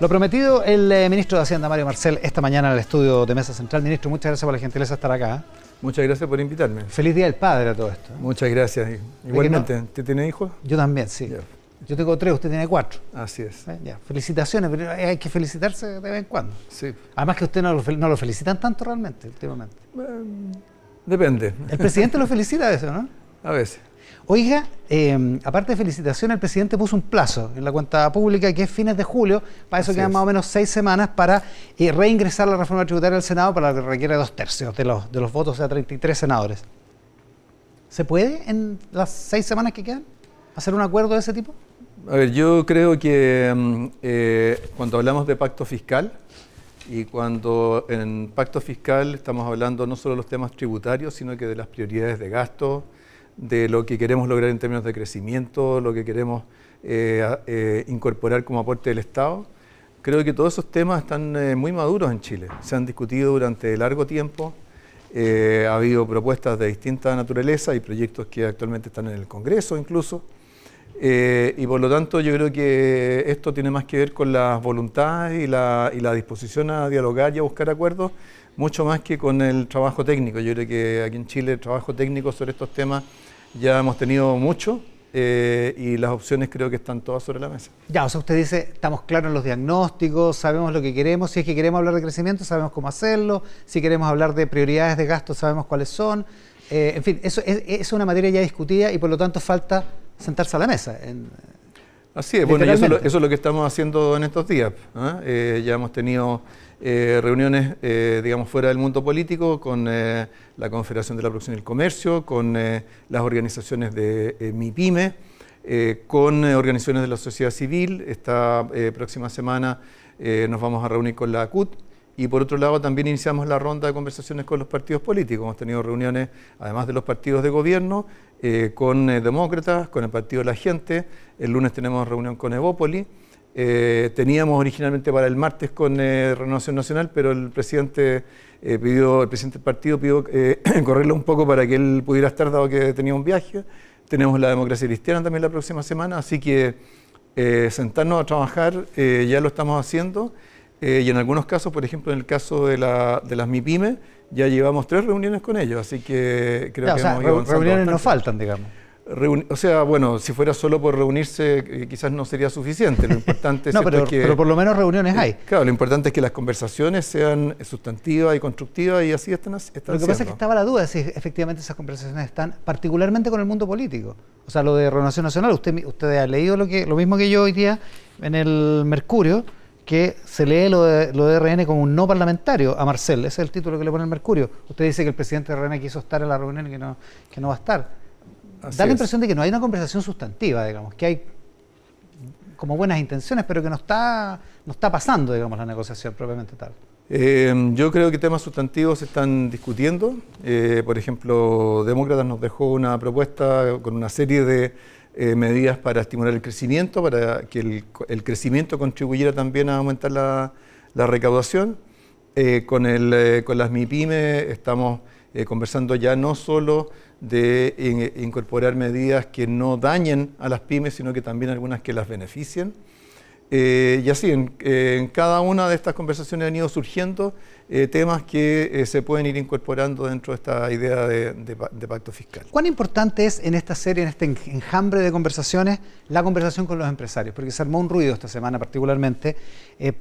Lo prometido, el eh, ministro de Hacienda, Mario Marcel, esta mañana en el estudio de Mesa Central. Ministro, muchas gracias por la gentileza de estar acá. Muchas gracias por invitarme. Feliz Día del Padre a todo esto. Muchas gracias. Igualmente, ¿usted tiene hijos? Yo también, sí. Yo tengo tres, usted tiene cuatro. Así es. Eh, ya. Felicitaciones, pero hay que felicitarse de vez en cuando. Sí. Además que usted no lo, no lo felicitan tanto realmente últimamente. depende. El presidente lo felicita a veces, ¿no? A veces. Oiga, em, aparte de felicitaciones, el presidente puso un plazo en la cuenta pública que es fines de julio, para eso quedan más o menos seis semanas para eh, reingresar la reforma tributaria al Senado para lo que requiere dos tercios de los, de los votos, o sea, 33 senadores. ¿Se puede en las seis semanas que quedan hacer un acuerdo de ese tipo? A ver, yo creo que em, eh, cuando hablamos de pacto fiscal, y cuando en pacto fiscal estamos hablando no solo de los temas tributarios, sino que de las prioridades de gasto, de lo que queremos lograr en términos de crecimiento, lo que queremos eh, eh, incorporar como aporte del Estado. Creo que todos esos temas están eh, muy maduros en Chile. Se han discutido durante largo tiempo. ha habido propuestas de distinta naturaleza y proyectos que actualmente están en el Congreso incluso. y por lo tanto yo creo que esto tiene más que ver con las voluntades y la, y la disposición a dialogar y a buscar acuerdos mucho más que con el trabajo técnico. Yo creo que aquí en Chile el trabajo técnico sobre estos temas ya hemos tenido mucho eh, y las opciones creo que están todas sobre la mesa. Ya, o sea, usted dice, estamos claros en los diagnósticticos, sabemos lo que queremos, si es que queremos hablar de crecimiento, sabemos cómo hacerlo, si queremos hablar de prioridades de gasto, sabemos cuáles son. Eh, en fin, eso es, una materia ya discutida y por lo tanto falta sentarse a la mesa. Así es, bueno, y eso, es lo que estamos haciendo en estos días. ¿eh? ya hemos tenido eh, reuniones, eh, digamos, fuera del mundo político, con eh, la Confederación de la Producción y el Comercio, con las organizaciones de MIPYME, con organizaciones de la sociedad civil. Esta próxima semana nos vamos a reunir con la ACUT. Y por otro lado, también iniciamos la ronda de conversaciones con los partidos políticos. Hemos tenido reuniones, además de los partidos de gobierno, con demócratas, con el Partido de la Gente. El lunes tenemos reunión con Evópoli. Eh, teníamos originalmente para el martes con eh, Renovación Nacional, pero el presidente eh, pidió, el presidente del partido pidió correrlo un poco para que él pudiera estar, dado que tenía un viaje. Tenemos la democracia cristiana también la próxima semana, así que sentarnos a trabajar ya lo estamos haciendo. y en algunos casos, por ejemplo, en el caso de, la, de las MIPYME, ya llevamos tres reuniones con ellos, así que creo que hemos reuniones no faltan, digamos o sea, bueno, si fuera solo por reunirse, eh, quizás no sería suficiente. Lo importante no, pero, es que, pero por lo menos reuniones hay. Claro, lo importante es que las conversaciones sean sustantivas y constructivas y así están, están Lo que pasa es que estaba la duda de si efectivamente esas conversaciones están, particularmente con el mundo político. O sea, lo de Renovación Nacional, usted, usted ha leído lo, que, lo mismo que yo hoy día en el Mercurio, que se lee lo de, lo de RN como un no parlamentario a Marcel. Ese es el título que le pone el Mercurio. Usted dice que el presidente de RN quiso estar en la reunión y que no, que no va a estar da la impresión de que no hay una conversación sustantiva, digamos, que hay como buenas intenciones, pero que no está, no está pasando, digamos, la negociación propiamente tal. Eh, yo creo que temas sustantivos se están discutiendo. Eh, por ejemplo, Demócratas nos dejó una propuesta con una serie de eh, medidas para estimular el crecimiento, para que el, crecimiento contribuyera también a aumentar la, la recaudación. con, el, con las MIPYME estamos conversando ya no solo de incorporar medidas que no dañen a las pymes, sino que también algunas que las beneficien. Eh, y así, en, cada una de estas conversaciones han ido surgiendo eh, temas que eh, se pueden ir incorporando dentro de esta idea de, pacto fiscal. ¿Cuán importante es en esta serie, en este enjambre de conversaciones, la conversación con los empresarios? Porque se armó un ruido esta semana particularmente,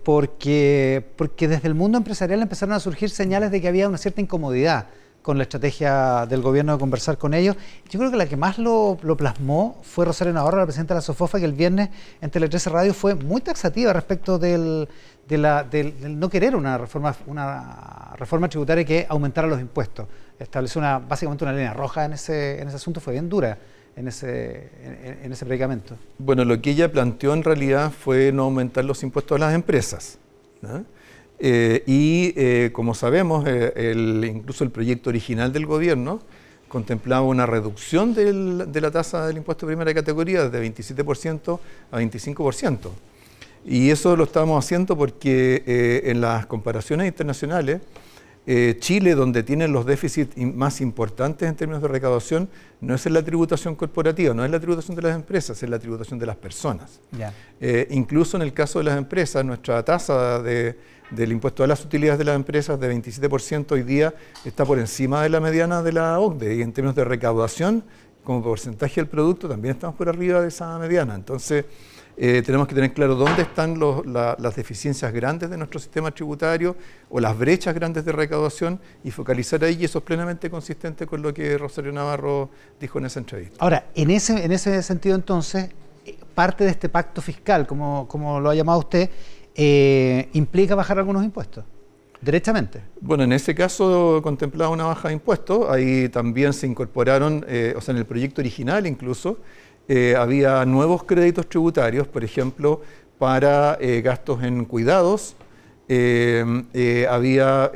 porque desde el mundo empresarial empezaron a surgir señales de que había una cierta incomodidad con la estrategia del gobierno de conversar con ellos. Yo creo que la que más lo, plasmó fue Rosario Navarro, la presidenta de la SOFOFA, que el viernes en Tele 13 Radio fue muy taxativa respecto del, no querer una reforma, una reforma tributaria que aumentara los impuestos. Estableció una, básicamente una línea roja en ese, en ese asunto, fue bien dura en ese, en, ese predicamento. Bueno, lo que ella planteó en realidad fue no aumentar los impuestos a las empresas. Eh, y eh, como sabemos, eh, incluso el proyecto original del gobierno contemplaba una reducción de la tasa del impuesto de primera categoría de 27% a 25%. Y eso lo estamos haciendo porque en las comparaciones internacionales eh, Chile, donde tienen los déficits más importantes en términos de recaudación, no es en la tributación corporativa, no es la tributación de las empresas, es la tributación de las personas. Eh, incluso en el caso de las empresas, nuestra tasa del impuesto a las utilidades de las empresas de 27% hoy día está por encima de la mediana de la OCDE y en términos de recaudación, como porcentaje del producto, también estamos por arriba de esa mediana. Entonces, eh, tenemos que tener claro dónde están las deficiencias grandes de nuestro sistema tributario o las brechas grandes de recaudación y focalizar ahí y eso es plenamente consistente con lo que Rosario Navarro dijo en esa entrevista. Ahora, en ese, en ese sentido entonces, eh, parte de este pacto fiscal, como, como lo ha llamado usted, eh, implica bajar algunos impuestos. Directamente. Bueno, en ese caso contemplaba una baja de impuestos, ahí también se incorporaron, o sea, en el proyecto original incluso, eh, había nuevos créditos tributarios, por ejemplo, para eh, gastos en cuidados. Eh, había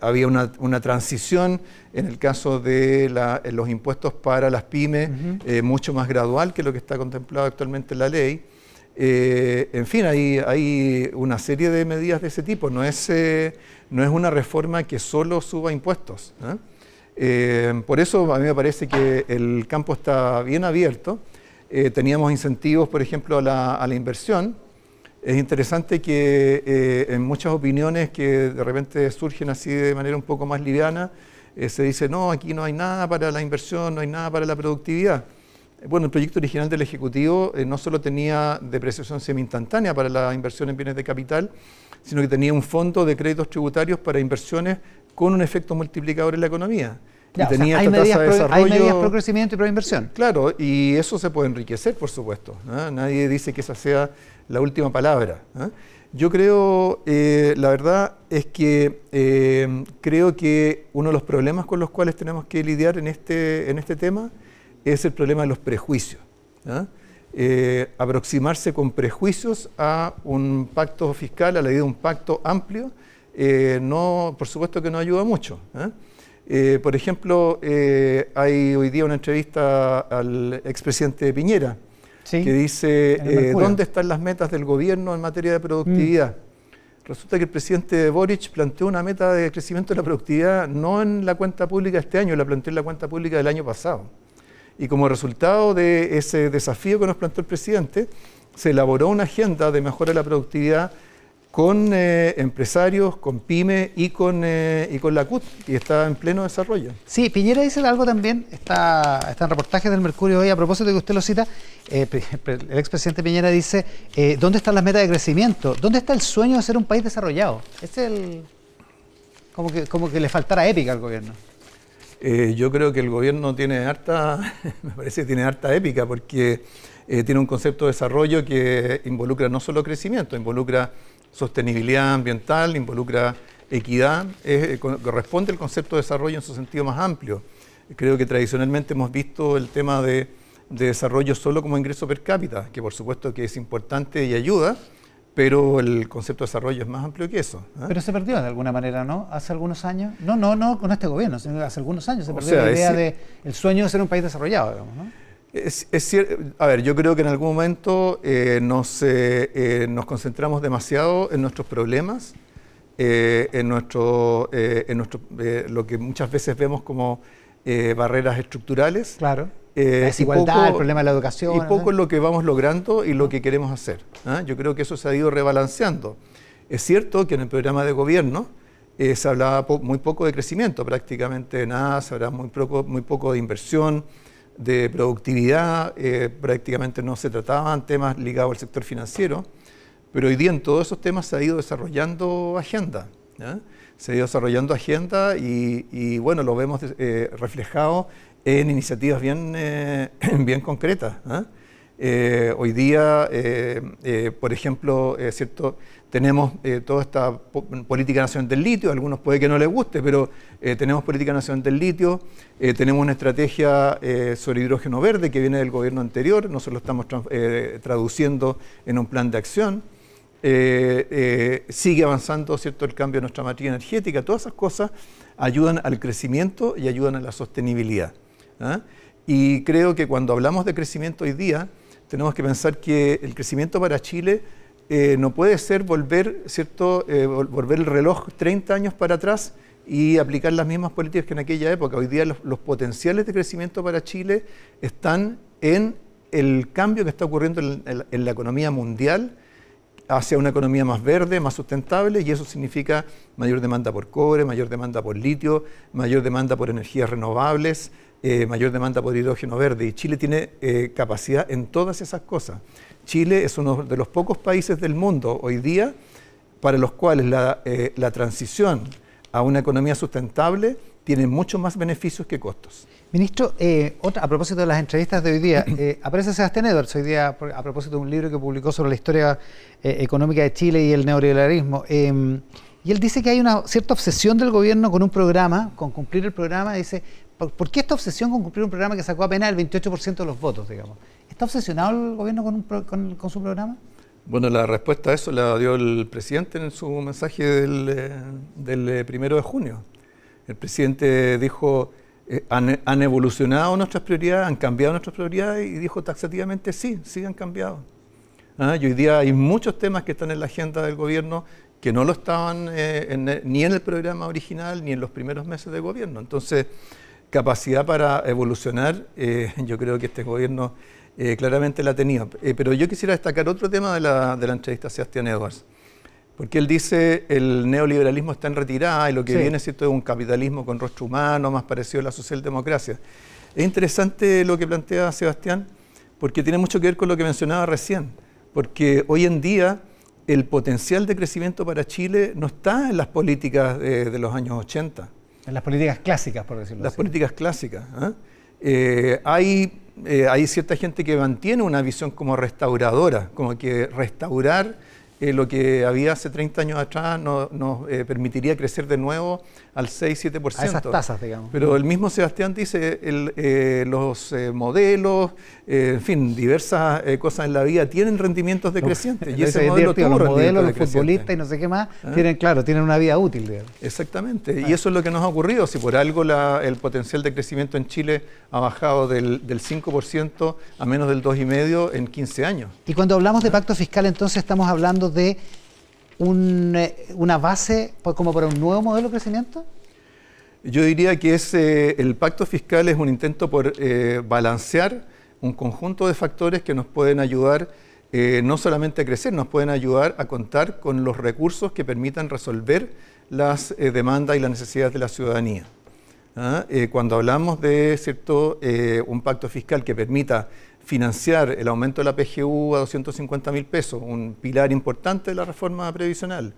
había una, transición en el caso de los impuestos para las pymes, mucho más gradual que lo que está contemplado actualmente en la ley. En fin, hay, hay, una serie de medidas de ese tipo. No es, no es una reforma que solo suba impuestos. Eh, por eso a mí me parece que el campo está bien abierto. Eh, teníamos incentivos, por ejemplo, a la, inversión. Es interesante que eh, en muchas opiniones que de repente surgen así de manera un poco más liviana, se dice, no, aquí no hay nada para la inversión, no hay nada para la productividad. Bueno, el proyecto original del Ejecutivo no solo tenía depreciación semi-instantánea para la inversión en bienes de capital, sino que tenía un fondo de créditos tributarios para inversiones con un efecto multiplicador en la economía. y tenía hay, medidas de pro, hay medidas pro crecimiento y pro inversión. Claro, y eso se puede enriquecer, por supuesto. Nadie dice que esa sea la última palabra. Yo creo, eh, la verdad es que eh, creo que uno de los problemas con los cuales tenemos que lidiar en este, en este tema es el problema de los prejuicios. Eh, aproximarse con prejuicios a un pacto fiscal, a la idea de un pacto amplio, eh, no, por supuesto que no ayuda mucho. ¿eh? Por ejemplo, hay hoy día una entrevista al expresidente Piñera que dice, ¿dónde están las metas del gobierno en materia de productividad? Mm. Resulta que el presidente Boric planteó una meta de crecimiento de la productividad no en la cuenta pública este año, la planteó en la cuenta pública del año pasado. Y como resultado de ese desafío que nos planteó el presidente, se elaboró una agenda de mejora de la productividad con eh, empresarios, con pymes y con, eh, y con la CUT, y está en pleno desarrollo. Sí, Piñera dice algo también, está, está en reportajes del Mercurio hoy, a propósito de que usted lo cita, eh, el expresidente Piñera dice, ¿dónde están las metas de crecimiento? ¿Dónde está el sueño de ser un país desarrollado? Es el... Como que, como que le faltara épica al gobierno. Yo creo que el gobierno tiene harta, me parece tiene harta épica, porque tiene un concepto de desarrollo que involucra no solo crecimiento, involucra sostenibilidad ambiental, involucra equidad, eh, corresponde al concepto de desarrollo en su sentido más amplio. Creo que tradicionalmente hemos visto el tema de, desarrollo solo como ingreso per cápita, que por supuesto que es importante y ayuda, pero el concepto de desarrollo es más amplio que eso. ¿eh? Pero se perdió de alguna manera, ¿no? Hace algunos años. No, no, no con este gobierno, sino hace algunos años se perdió la idea de el sueño de ser un país desarrollado, digamos, ¿no? Es, cierto, a ver, yo creo que en algún momento eh, nos, eh, eh, nos, concentramos demasiado en nuestros problemas, en, nuestro, en nuestro, lo que muchas veces vemos como barreras estructurales. Claro. La desigualdad, el problema de la educación. Y poco en lo que vamos logrando y lo que queremos hacer. ¿ah? Yo creo que eso se ha ido rebalanceando. Es cierto que en el programa de gobierno se hablaba muy poco de crecimiento, prácticamente nada, se hablaba muy poco, muy poco de inversión de productividad, eh, prácticamente no se trataban temas ligados al sector financiero, pero hoy día en todos esos temas se ha ido desarrollando agenda. Se ha ido desarrollando agenda y, bueno, lo vemos eh, reflejado en iniciativas bien, eh, bien concretas. hoy día, por ejemplo, ¿cierto? tenemos eh, toda esta política nacional del litio, a algunos puede que no les guste, pero eh, tenemos política nacional del litio, eh, tenemos una estrategia sobre hidrógeno verde que viene del gobierno anterior, nosotros lo estamos traduciendo en un plan de acción. sigue avanzando ¿cierto? el cambio de nuestra matriz energética, todas esas cosas ayudan al crecimiento y ayudan a la sostenibilidad. ¿Ah? Y creo que cuando hablamos de crecimiento hoy día, tenemos que pensar que el crecimiento para Chile no puede ser volver, ¿cierto? volver el reloj 30 años para atrás y aplicar las mismas políticas que en aquella época. Hoy día los, potenciales de crecimiento para Chile están en el cambio que está ocurriendo en la economía mundial hacia una economía más verde, más sustentable, y eso significa mayor demanda por cobre, mayor demanda por litio, mayor demanda por energías renovables, eh, mayor demanda por hidrógeno verde. Y Chile tiene eh, capacidad en todas esas cosas. Chile es uno de los pocos países del mundo hoy día para los cuales la, eh, la transición a una economía sustentable tiene mucho más beneficios que costos. Ministro, eh, otra, a propósito de las entrevistas de hoy día, eh, aparece Sebastián Edwards hoy día a propósito de un libro que publicó sobre la historia eh, económica de Chile y el neoliberalismo. Em, y él dice que hay una cierta obsesión del gobierno con un programa, con cumplir el programa. Dice, ¿por, qué esta obsesión con cumplir un programa que sacó apenas el 28% de los votos, digamos? ¿Está obsesionado el gobierno con, su programa? Bueno, la respuesta a eso la dio el presidente en su mensaje del, del primero de junio. El presidente dijo eh, han, evolucionado nuestras prioridades, han cambiado nuestras prioridades y dijo taxativamente sí, sí han cambiado. ¿Ah? Y hoy día hay muchos temas que están en la agenda del gobierno que no lo estaban eh, ni en el programa original ni en los primeros meses de gobierno. Entonces, capacidad para evolucionar, eh, yo creo que este gobierno claramente la ha tenido. pero yo quisiera destacar otro tema de la, de la entrevista a Sebastián Edwards. Porque él dice el neoliberalismo está en retirada y lo que viene ¿cierto? es un capitalismo con rostro humano, más parecido a la socialdemocracia. Es interesante lo que plantea Sebastián, porque tiene mucho que ver con lo que mencionaba recién. Porque hoy en día el potencial de crecimiento para Chile no está en las políticas de, los años 80. En las políticas clásicas, por decirlo las así. Las políticas clásicas. ¿ah? Eh, hay, eh, hay cierta gente que mantiene una visión como restauradora, como que restaurar eh, lo que había hace 30 años atrás nos, eh, permitiría crecer de nuevo al 6-7%. A esas tasas, digamos. Pero el mismo Sebastián dice, eh, los modelos, en fin, diversas cosas en la vida tienen rendimientos decrecientes. y ese modelo los modelos, los futbolistas y no sé qué más, ¿Ah? tienen, claro, tienen una vida útil. Exactamente. Y eso es lo que nos ha ocurrido. Si por algo el potencial de crecimiento en Chile ha bajado del, del 5% a menos del 2,5% en 15 años. Y cuando hablamos de pacto fiscal, entonces estamos hablando de eh, una base como para un nuevo modelo de crecimiento? Yo diría que ese, el pacto fiscal es un intento por eh, balancear un conjunto de factores que nos pueden ayudar eh, no solamente a crecer, nos pueden ayudar a contar con los recursos que permitan resolver las demandas y las necesidades de la ciudadanía. ¿Ah? cuando hablamos de cierto, un pacto fiscal que permita financiar el aumento de la PGU a 250 mil pesos, un pilar importante de la reforma previsional.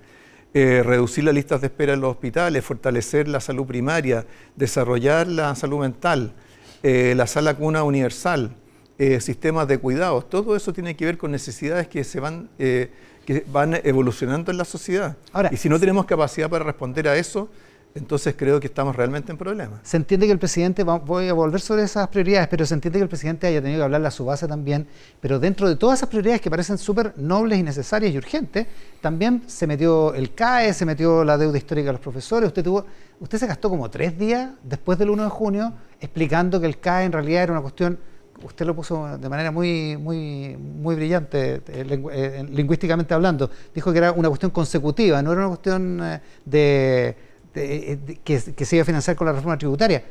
Eh, reducir las listas de espera en los hospitales, fortalecer la salud primaria, desarrollar la salud mental, eh, la sala cuna universal, eh, sistemas de cuidados, todo eso tiene que ver con necesidades que se van, que van evolucionando en la sociedad. y si no tenemos capacidad para responder a eso, entonces creo que estamos realmente en problemas. Se entiende que el presidente, voy a volver sobre esas prioridades, pero se entiende que el presidente haya tenido que hablarle a su base también, pero dentro de todas esas prioridades que parecen súper nobles y necesarias y urgentes, también se metió el CAE, se metió la deuda histórica de los profesores, usted tuvo, usted se gastó como tres días después del 1 de junio explicando que el CAE en realidad era una cuestión usted lo puso de manera muy, muy, muy brillante, eh, eh, lingüísticamente hablando. Dijo que era una cuestión consecutiva, no era una cuestión eh, de eh, que, se iba a financiar con la reforma tributaria.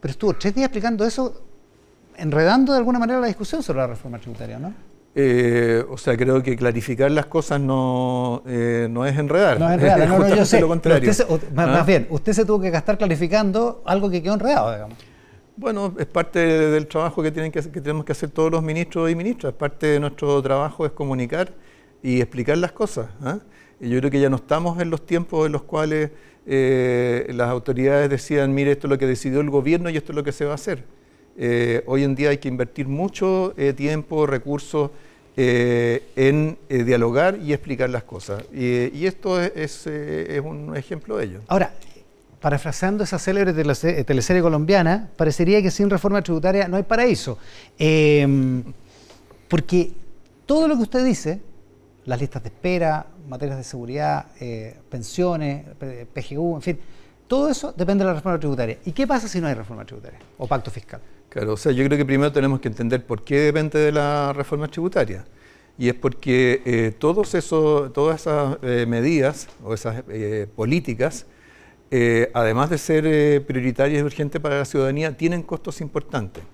Pero estuvo tres días explicando eso, enredando de alguna manera la discusión sobre la reforma tributaria, ¿no? Eh, o sea, creo que clarificar las cosas no, eh, no es enredar. No es enredar, no, yo sé. Lo contrario. más, ¿Ah? bien, usted se tuvo que gastar clarificando algo que quedó enredado, digamos. Bueno, es parte del trabajo que, tienen que, que tenemos que hacer todos los ministros y ministras. Parte de nuestro trabajo es comunicar y explicar las cosas. ¿ah? Y yo creo que ya no estamos en los tiempos en los cuales eh, las autoridades decían, mire, esto es lo que decidió el gobierno y esto es lo que se va a hacer. Eh, hoy en día hay que invertir mucho eh, tiempo, recursos en dialogar y explicar las cosas. Y, esto es, un ejemplo de ello. Ahora, parafraseando esa célebre teleserie colombiana, parecería que sin reforma tributaria no hay paraíso. porque todo lo que usted dice, las listas de espera, materias de seguridad, eh, pensiones, PGU, en fin, todo eso depende de la reforma tributaria. ¿Y qué pasa si no hay reforma tributaria o pacto fiscal? Claro, o sea, yo creo que primero tenemos que entender por qué depende de la reforma tributaria. y es porque todos eso, todas esas medidas o esas políticas, además de ser prioritarias y urgentes para la ciudadanía, tienen costos importantes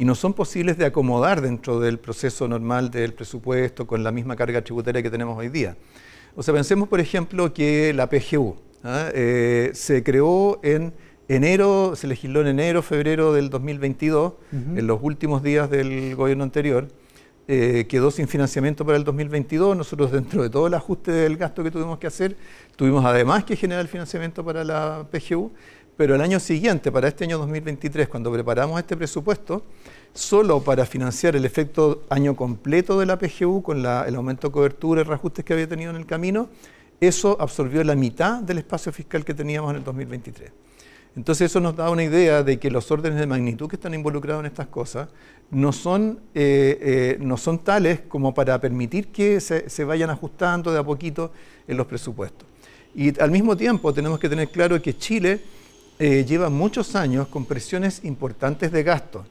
y no son posibles de acomodar dentro del proceso normal del presupuesto con la misma carga tributaria que tenemos hoy día. O sea, pensemos, por ejemplo, que la PGU ¿ah? eh, se creó en enero, se legisló en enero, febrero del 2022, en los últimos días del gobierno anterior, eh, quedó sin financiamiento para el 2022. Nosotros, dentro de todo el ajuste del gasto que tuvimos que hacer, tuvimos además que generar el financiamiento para la PGU, pero el año siguiente, para este año 2023, cuando preparamos este presupuesto, solo para financiar el efecto año completo de la PGU con el aumento de cobertura y reajustes que había tenido en el camino, eso absorbió la mitad del espacio fiscal que teníamos en el 2023. Entonces eso nos da una idea de que los órdenes de magnitud que están involucrados en estas cosas no son, eh, eh, no son tales como para permitir que se, se, vayan ajustando de a poquito en los presupuestos. Y al mismo tiempo tenemos que tener claro que Chile eh, lleva muchos años con presiones importantes de gasto.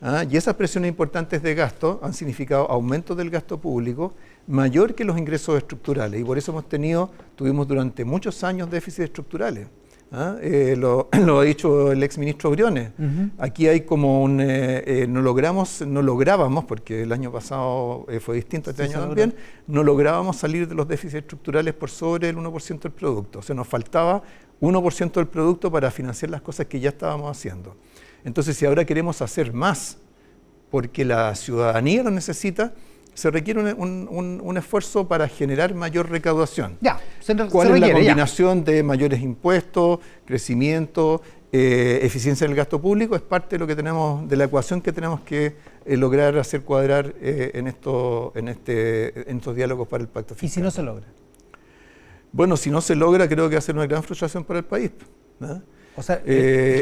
¿ah? Y esas presiones importantes de gasto han significado aumento del gasto público mayor que los ingresos estructurales. Y por eso hemos tenido, tuvimos durante muchos años déficits estructurales. ¿ah? Eh, lo, ha dicho el exministro Briones. Aquí hay como un... Eh, eh, no logramos, no lográbamos, porque el año pasado fue distinto, este año también, no lográbamos salir de los déficits estructurales por sobre el 1% del producto. O sea, nos faltaba 1% del producto para financiar las cosas que ya estábamos haciendo. Entonces, si ahora queremos hacer más porque la ciudadanía lo necesita, se requiere un, esfuerzo para generar mayor recaudación. Ya, ¿Cuál es la combinación de mayores impuestos, crecimiento, eh, eficiencia del gasto público? Es parte de lo que tenemos, de la ecuación que tenemos que eh, lograr hacer cuadrar eh, en, esto, en, este, en estos diálogos para el pacto fiscal. ¿Y si no se logra? Bueno, si no se logra, creo que va a ser una gran frustración para el país.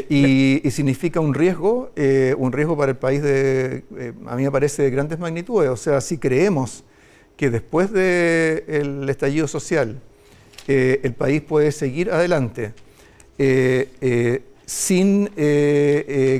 y, significa un riesgo, un riesgo para el país de, a mí me parece, de grandes magnitudes. O sea, si creemos que después del estallido social el país puede seguir adelante sin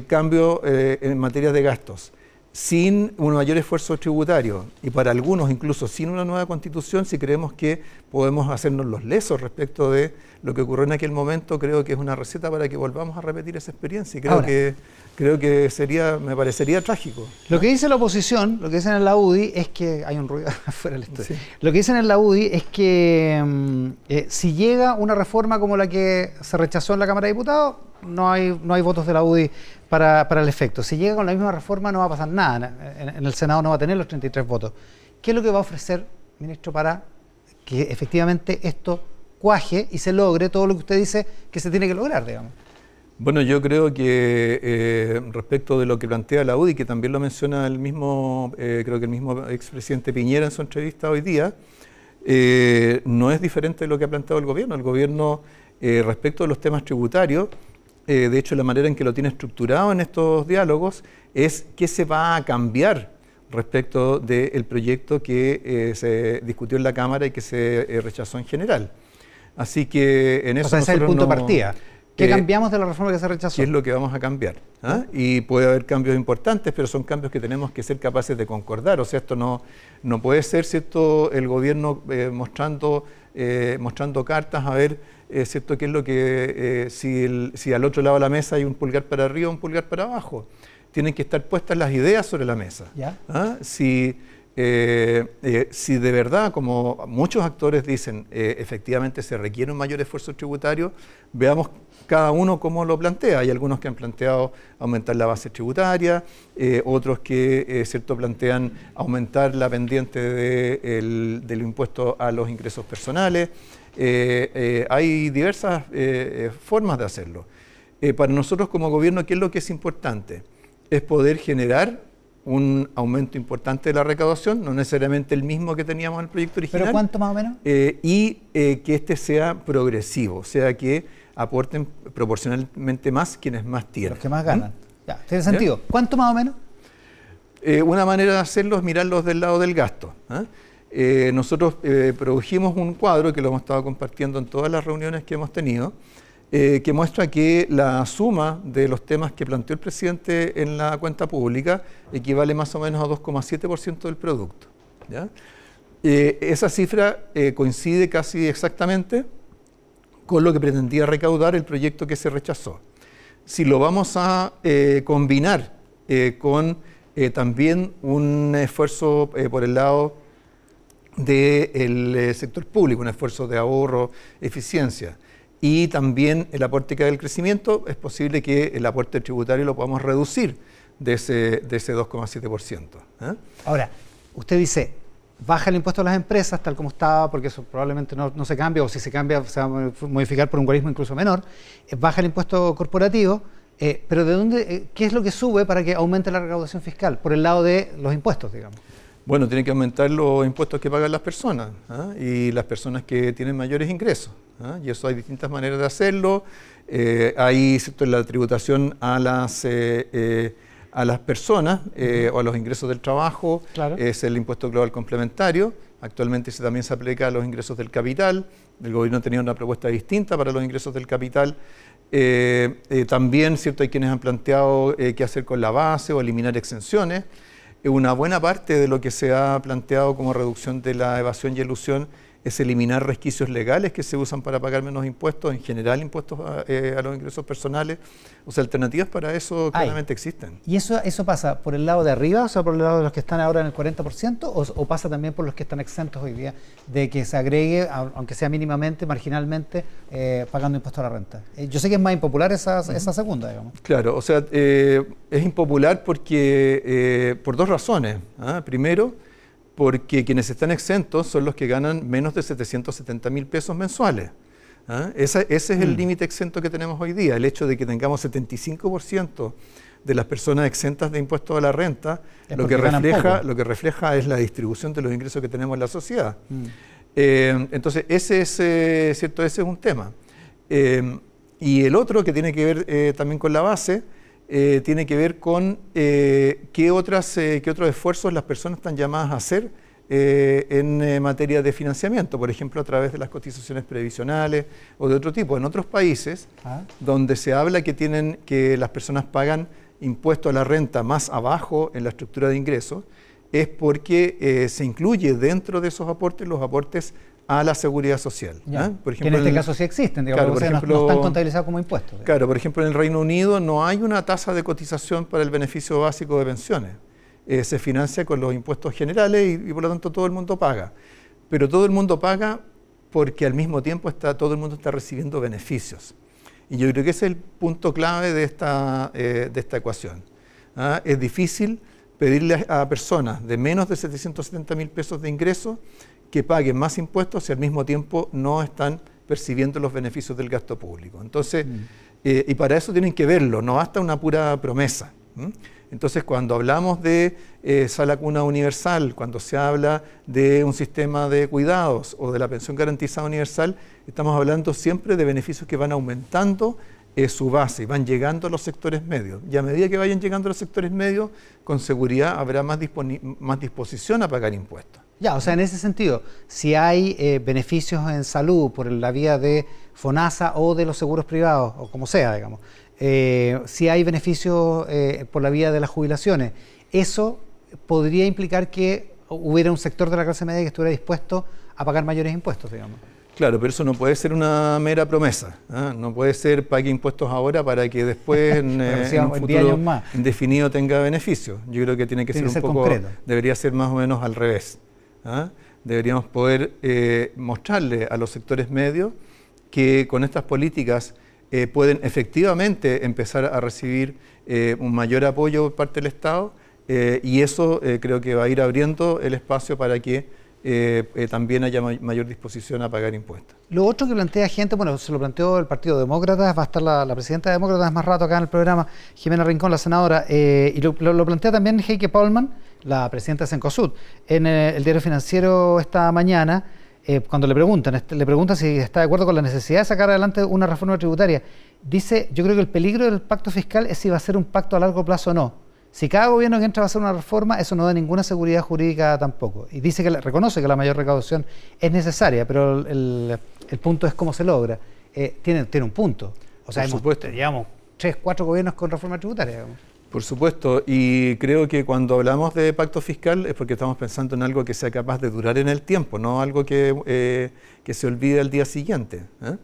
cambio en materia de gastos, sin un mayor esfuerzo tributario y para algunos incluso sin una nueva constitución, si creemos que podemos hacernos los lesos respecto de lo que ocurrió en aquel momento, creo que es una receta para que volvamos a repetir esa experiencia y creo que creo que sería me parecería trágico. Lo que dice la oposición, lo que dicen en la UDI es que hay un ruido afuera del estudio. Lo que dicen en la UDI es que mm, eh, si llega una reforma como la que se rechazó en la Cámara de Diputados, no hay no hay votos de la UDI para, el efecto. Si llega con la misma reforma no va a pasar nada, en, el Senado no va a tener los 33 votos. ¿Qué es lo que va a ofrecer, ministro, para que efectivamente esto cuaje y se logre todo lo que usted dice que se tiene que lograr, digamos? Bueno, yo creo que eh, respecto de lo que plantea la UDI, que también lo menciona el mismo, eh, creo que el mismo expresidente Piñera en su entrevista hoy día, eh, no es diferente de lo que ha planteado el gobierno. El gobierno, respecto de los temas tributarios, de hecho la manera en que lo tiene estructurado en estos diálogos es qué se va a cambiar respecto del proyecto que se discutió en la Cámara y que se rechazó en general. Así que en eso... O sea, ese es el punto de partida. ¿Qué cambiamos de la reforma que se rechazó? ¿Qué es lo que vamos a cambiar? ¿Ah? Y puede haber cambios importantes, pero son cambios que tenemos que ser capaces de concordar. O sea, esto no, no puede ser, ¿cierto?, el gobierno mostrando, mostrando cartas a ver es ¿cierto? ¿Qué es lo que, eh, si, si, al otro lado de la mesa hay un pulgar para arriba o un pulgar para abajo? Tienen que estar puestas las ideas sobre la mesa. ¿Ah? Si, eh, eh, si de verdad, como muchos actores dicen, efectivamente se requiere un mayor esfuerzo tributario, veamos cada uno cómo lo plantea. Hay algunos que han planteado aumentar la base tributaria, otros que cierto plantean aumentar la pendiente del impuesto a los ingresos personales. Eh, eh, hay diversas eh, formas de hacerlo. para nosotros como gobierno, ¿qué es lo que es importante? Es poder generar un aumento importante de la recaudación, no necesariamente el mismo que teníamos en el proyecto original. ¿Pero cuánto más o menos? y que este sea progresivo, o sea, que aporten proporcionalmente más quienes más tienen. Los que más ganan. ¿Mm? Ya, tiene sentido. ¿Cuánto más o menos? una manera de hacerlo es mirarlos del lado del gasto. Eh, nosotros eh, produjimos un cuadro que lo hemos estado compartiendo en todas las reuniones que hemos tenido, eh, que muestra que la suma de los temas que planteó el presidente en la cuenta pública equivale más o menos a 2,7% del producto. esa cifra coincide casi exactamente con lo que pretendía recaudar el proyecto que se rechazó. Si lo vamos a combinar con también un esfuerzo por el lado del eh, sector público, un esfuerzo de ahorro, eficiencia. Y también el aporte que da el crecimiento, es posible que el aporte tributario lo podamos reducir de ese, de ese 2,7%. ¿eh? Ahora, usted dice, baja el impuesto a las empresas tal como estaba, porque eso probablemente no, no, se cambia, o si se cambia se va a modificar por un algoritmo incluso menor, eh, baja el impuesto corporativo, pero ¿de dónde, qué es lo que sube para que aumente la recaudación fiscal? Por el lado de los impuestos, digamos. Bueno, tiene que aumentar los impuestos que pagan las personas y las personas que tienen mayores ingresos. ¿Ah? Y eso hay distintas maneras de hacerlo. Eh, hay la tributación a las, eh, eh, a las personas o a los ingresos del trabajo. Es el impuesto global complementario. Actualmente también se aplica a los ingresos del capital. El gobierno tenía una propuesta distinta para los ingresos del capital. también ¿cierto? hay quienes han planteado qué hacer con la base o eliminar exenciones una buena parte de lo que se ha planteado como reducción de la evasión y elusión es eliminar resquicios legales que se usan para pagar menos impuestos, en general impuestos a, eh, los ingresos personales. O sea, alternativas para eso claramente existen. ¿Y eso, eso pasa por el lado de arriba, o sea, por el lado de los que están ahora en el 40%, o, pasa también por los que están exentos hoy día de que se agregue, aunque sea mínimamente, marginalmente, eh, pagando impuestos a la renta? Eh, yo sé que es más impopular esa, esa segunda, digamos. Claro, o sea, es impopular porque por dos razones. ¿ah? Primero, porque quienes están exentos son los que ganan menos de 770 mil pesos mensuales. ¿ah? Ese, es el mm. límite exento que tenemos hoy día, el hecho de que tengamos 75% de las personas exentas de impuestos a la renta, lo que, refleja, lo que refleja es la distribución de los ingresos que tenemos en la sociedad. Mm. Eh, entonces, ese es, eh, ¿cierto? ese es un tema. Eh, y el otro que tiene que ver también con la base, eh, tiene que ver con eh, qué, otras, eh, qué otros esfuerzos las personas están llamadas a hacer en materia de financiamiento, por ejemplo, a través de las cotizaciones previsionales o de otro tipo. En otros países, ah. donde se habla que, tienen, que las personas pagan impuesto a la renta más abajo en la estructura de ingresos, es porque se incluye dentro de esos aportes los aportes a la seguridad social. Por ejemplo, en este caso sí existen, digamos, no, están contabilizados como impuestos. Claro, por ejemplo, en el Reino Unido no hay una tasa de cotización para el beneficio básico de pensiones. Eh, se financia con los impuestos generales y, por lo tanto todo el mundo paga. Pero todo el mundo paga porque al mismo tiempo está, todo el mundo está recibiendo beneficios. Y yo creo que ese es el punto clave de esta, eh, de esta ecuación. ¿ah? Es difícil pedirle a personas de menos de 770 mil pesos de ingreso que paguen más impuestos y al mismo tiempo no están percibiendo los beneficios del gasto público. Entonces, mm. eh, y para eso tienen que verlo, no basta una pura promesa. Entonces, cuando hablamos de eh, sala cuna universal, cuando se habla de un sistema de cuidados o de la pensión garantizada universal, estamos hablando siempre de beneficios que van aumentando eh, su base, van llegando a los sectores medios. Y a medida que vayan llegando a los sectores medios, con seguridad habrá más, más disposición a pagar impuestos. Ya, o sea, en ese sentido, si hay eh, beneficios en salud por la vía de FONASA o de los seguros privados, o como sea, digamos, eh, si hay beneficios eh, por la vía de las jubilaciones, eso podría implicar que hubiera un sector de la clase media que estuviera dispuesto a pagar mayores impuestos, digamos. Claro, pero eso no puede ser una mera promesa. ¿ah? No puede ser pague impuestos ahora para que después en, un futuro indefinido tenga beneficios. Yo creo que tiene que ser un poco, debería ser más o menos al revés. ¿Ah? deberíamos poder eh, mostrarle a los sectores medios que con estas políticas eh, pueden efectivamente empezar a recibir eh, un mayor apoyo por parte del Estado y eso creo que va a ir abriendo el espacio para que también haya mayor disposición a pagar impuestos. Lo otro que plantea gente, bueno, se lo planteó el Partido Demócrata, va a estar la, presidenta de Demócratas más rato acá en el programa, Jimena Rincón, la senadora, y lo, lo, plantea también Heike Paulman, la presidenta de Sencosud, en eh, el diario financiero esta mañana, eh, cuando le preguntan, le preguntan si está de acuerdo con la necesidad de sacar adelante una reforma tributaria, dice, yo creo que el peligro del pacto fiscal es si va a ser un pacto a largo plazo o no. Si cada gobierno que entra va a hacer una reforma, eso no da ninguna seguridad jurídica tampoco. Y dice que reconoce que la mayor recaudación es necesaria, pero el, punto es cómo se logra. Eh, tiene, tiene un punto. O sea, hemos, llevamos tres, cuatro gobiernos con reforma tributaria. Por supuesto, y creo que cuando hablamos de pacto fiscal es porque estamos pensando en algo que sea capaz de durar en el tiempo, no algo que, eh, se olvide al día siguiente. ¿eh?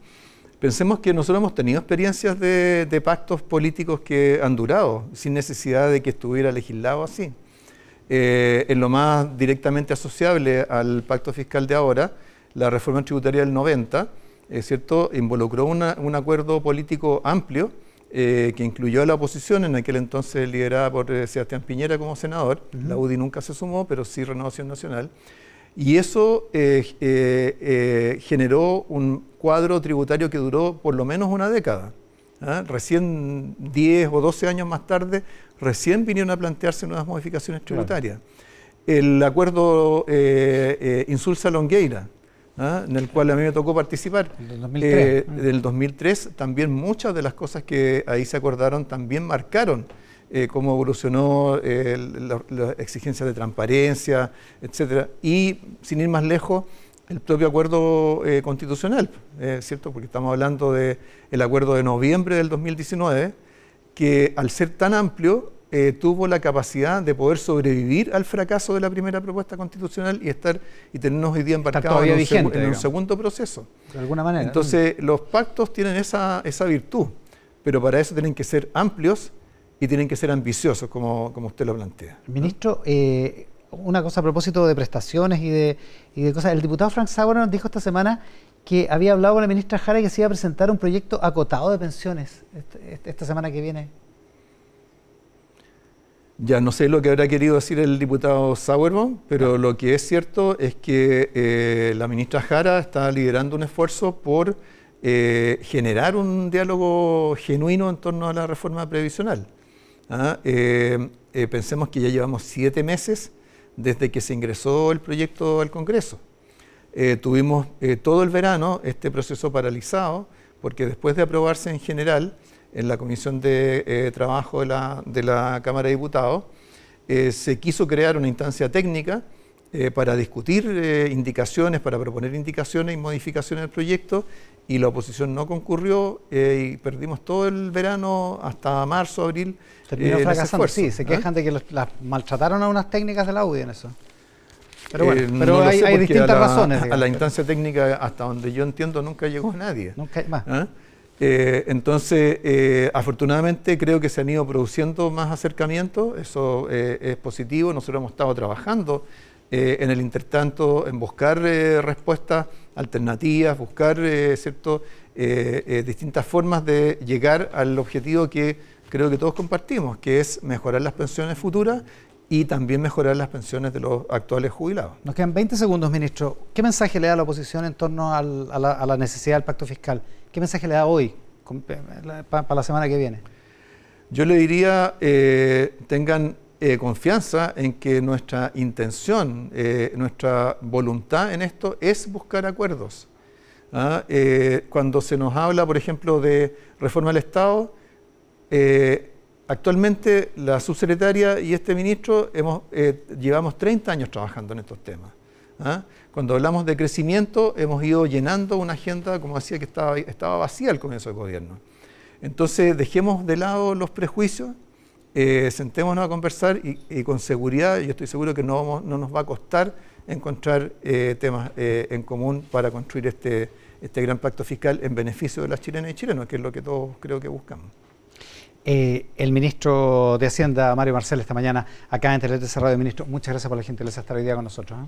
Pensemos que nosotros hemos tenido experiencias de, pactos políticos que han durado sin necesidad de que estuviera legislado así. Eh, en lo más directamente asociable al pacto fiscal de ahora, la reforma tributaria del 90, es cierto, involucró un acuerdo político amplio eh, que incluyó a la oposición, en aquel entonces liderada por eh, Sebastián Piñera como senador. La UDI nunca se sumó, pero sí Renovación Nacional. Y eso eh, generó un cuadro tributario que duró por lo menos una década. ¿ah? Recién 10 o 12 años más tarde, recién vinieron a plantearse nuevas modificaciones tributarias. El acuerdo Insulsa-Longueira, ¿ah? en el cual a mí me tocó participar. Del 2003. Eh, del 2003 también muchas de las cosas que ahí se acordaron también marcaron eh, cómo evolucionó eh, las exigencias de transparencia, etcétera. Y sin ir más lejos, el propio acuerdo constitucional, ¿cierto? Porque estamos hablando del el acuerdo de noviembre del 2019, que al ser tan amplio eh, tuvo la capacidad de poder sobrevivir al fracaso de la primera propuesta constitucional y estar y tenernos hoy día embarcados en, un, segundo proceso. De alguna manera. Entonces, los pactos tienen esa, esa virtud, pero para eso tienen que ser amplios y tienen que ser ambiciosos, como, como usted lo plantea. Ministro, eh, una cosa a propósito de prestaciones y de, y de cosas. El diputado Frank Sauer nos dijo esta semana que había hablado con la ministra Jara que se iba a presentar un proyecto acotado de pensiones esta semana que viene. Ya no sé lo que habrá querido decir el diputado Sauerbaum, pero lo que es cierto es que eh, la ministra Jara está liderando un esfuerzo por eh, generar un diálogo genuino en torno a la reforma previsional. ¿ah? Eh, pensemos que ya llevamos siete meses desde que se ingresó el proyecto al Congreso. tuvimos todo el verano este proceso paralizado, porque después de aprobarse en general, en la Comisión de eh, Trabajo de la, Cámara de Diputados, eh, se quiso crear una instancia técnica eh, para discutir indicaciones, para proponer indicaciones y modificaciones del proyecto, y la oposición no concurrió y perdimos todo el verano hasta marzo, abril. Terminó fracasando, sí, se ¿ah? quejan de que las maltrataron a unas técnicas de la UDI en eso. Pero bueno, hay, distintas razones. A la instancia técnica, hasta donde yo entiendo, nunca llegó nadie. Nunca más. ¿Ah? Eh, entonces, eh, afortunadamente creo que se han ido produciendo más acercamientos, eso eh, es positivo, nosotros hemos estado trabajando en el intertanto en buscar respuestas alternativas, buscar cierto, distintas formas de llegar al objetivo que creo que todos compartimos, que es mejorar las pensiones futuras y también mejorar las pensiones de los actuales jubilados. Nos quedan 20 segundos, ministro. ¿Qué mensaje le da la oposición en torno a, la, necesidad del pacto fiscal? ¿Qué mensaje le da hoy para la semana que viene? Yo le diría, eh, tengan eh, confianza en que nuestra intención, eh, nuestra voluntad en esto es buscar acuerdos. ¿ah? cuando se nos habla, por ejemplo, de reforma del Estado, Actualmente la subsecretaria y este ministro eh, llevamos 30 años trabajando en estos temas. ¿ah? Cuando hablamos de crecimiento hemos ido llenando una agenda, como decía, que estaba, vacía al comienzo del gobierno. Entonces dejemos de lado los prejuicios, eh, sentémonos a conversar y, con seguridad, yo estoy seguro que no, no nos va a costar encontrar eh, temas en común para construir este, este gran pacto fiscal en beneficio de las chilenas y chilenos, que es lo que todos creo que buscamos. Eh, el ministro de Hacienda, Mario Marcel, esta mañana acá en Telete Cerrado, ministro, muchas gracias por la gentileza de estar hoy día con nosotros. ¿eh?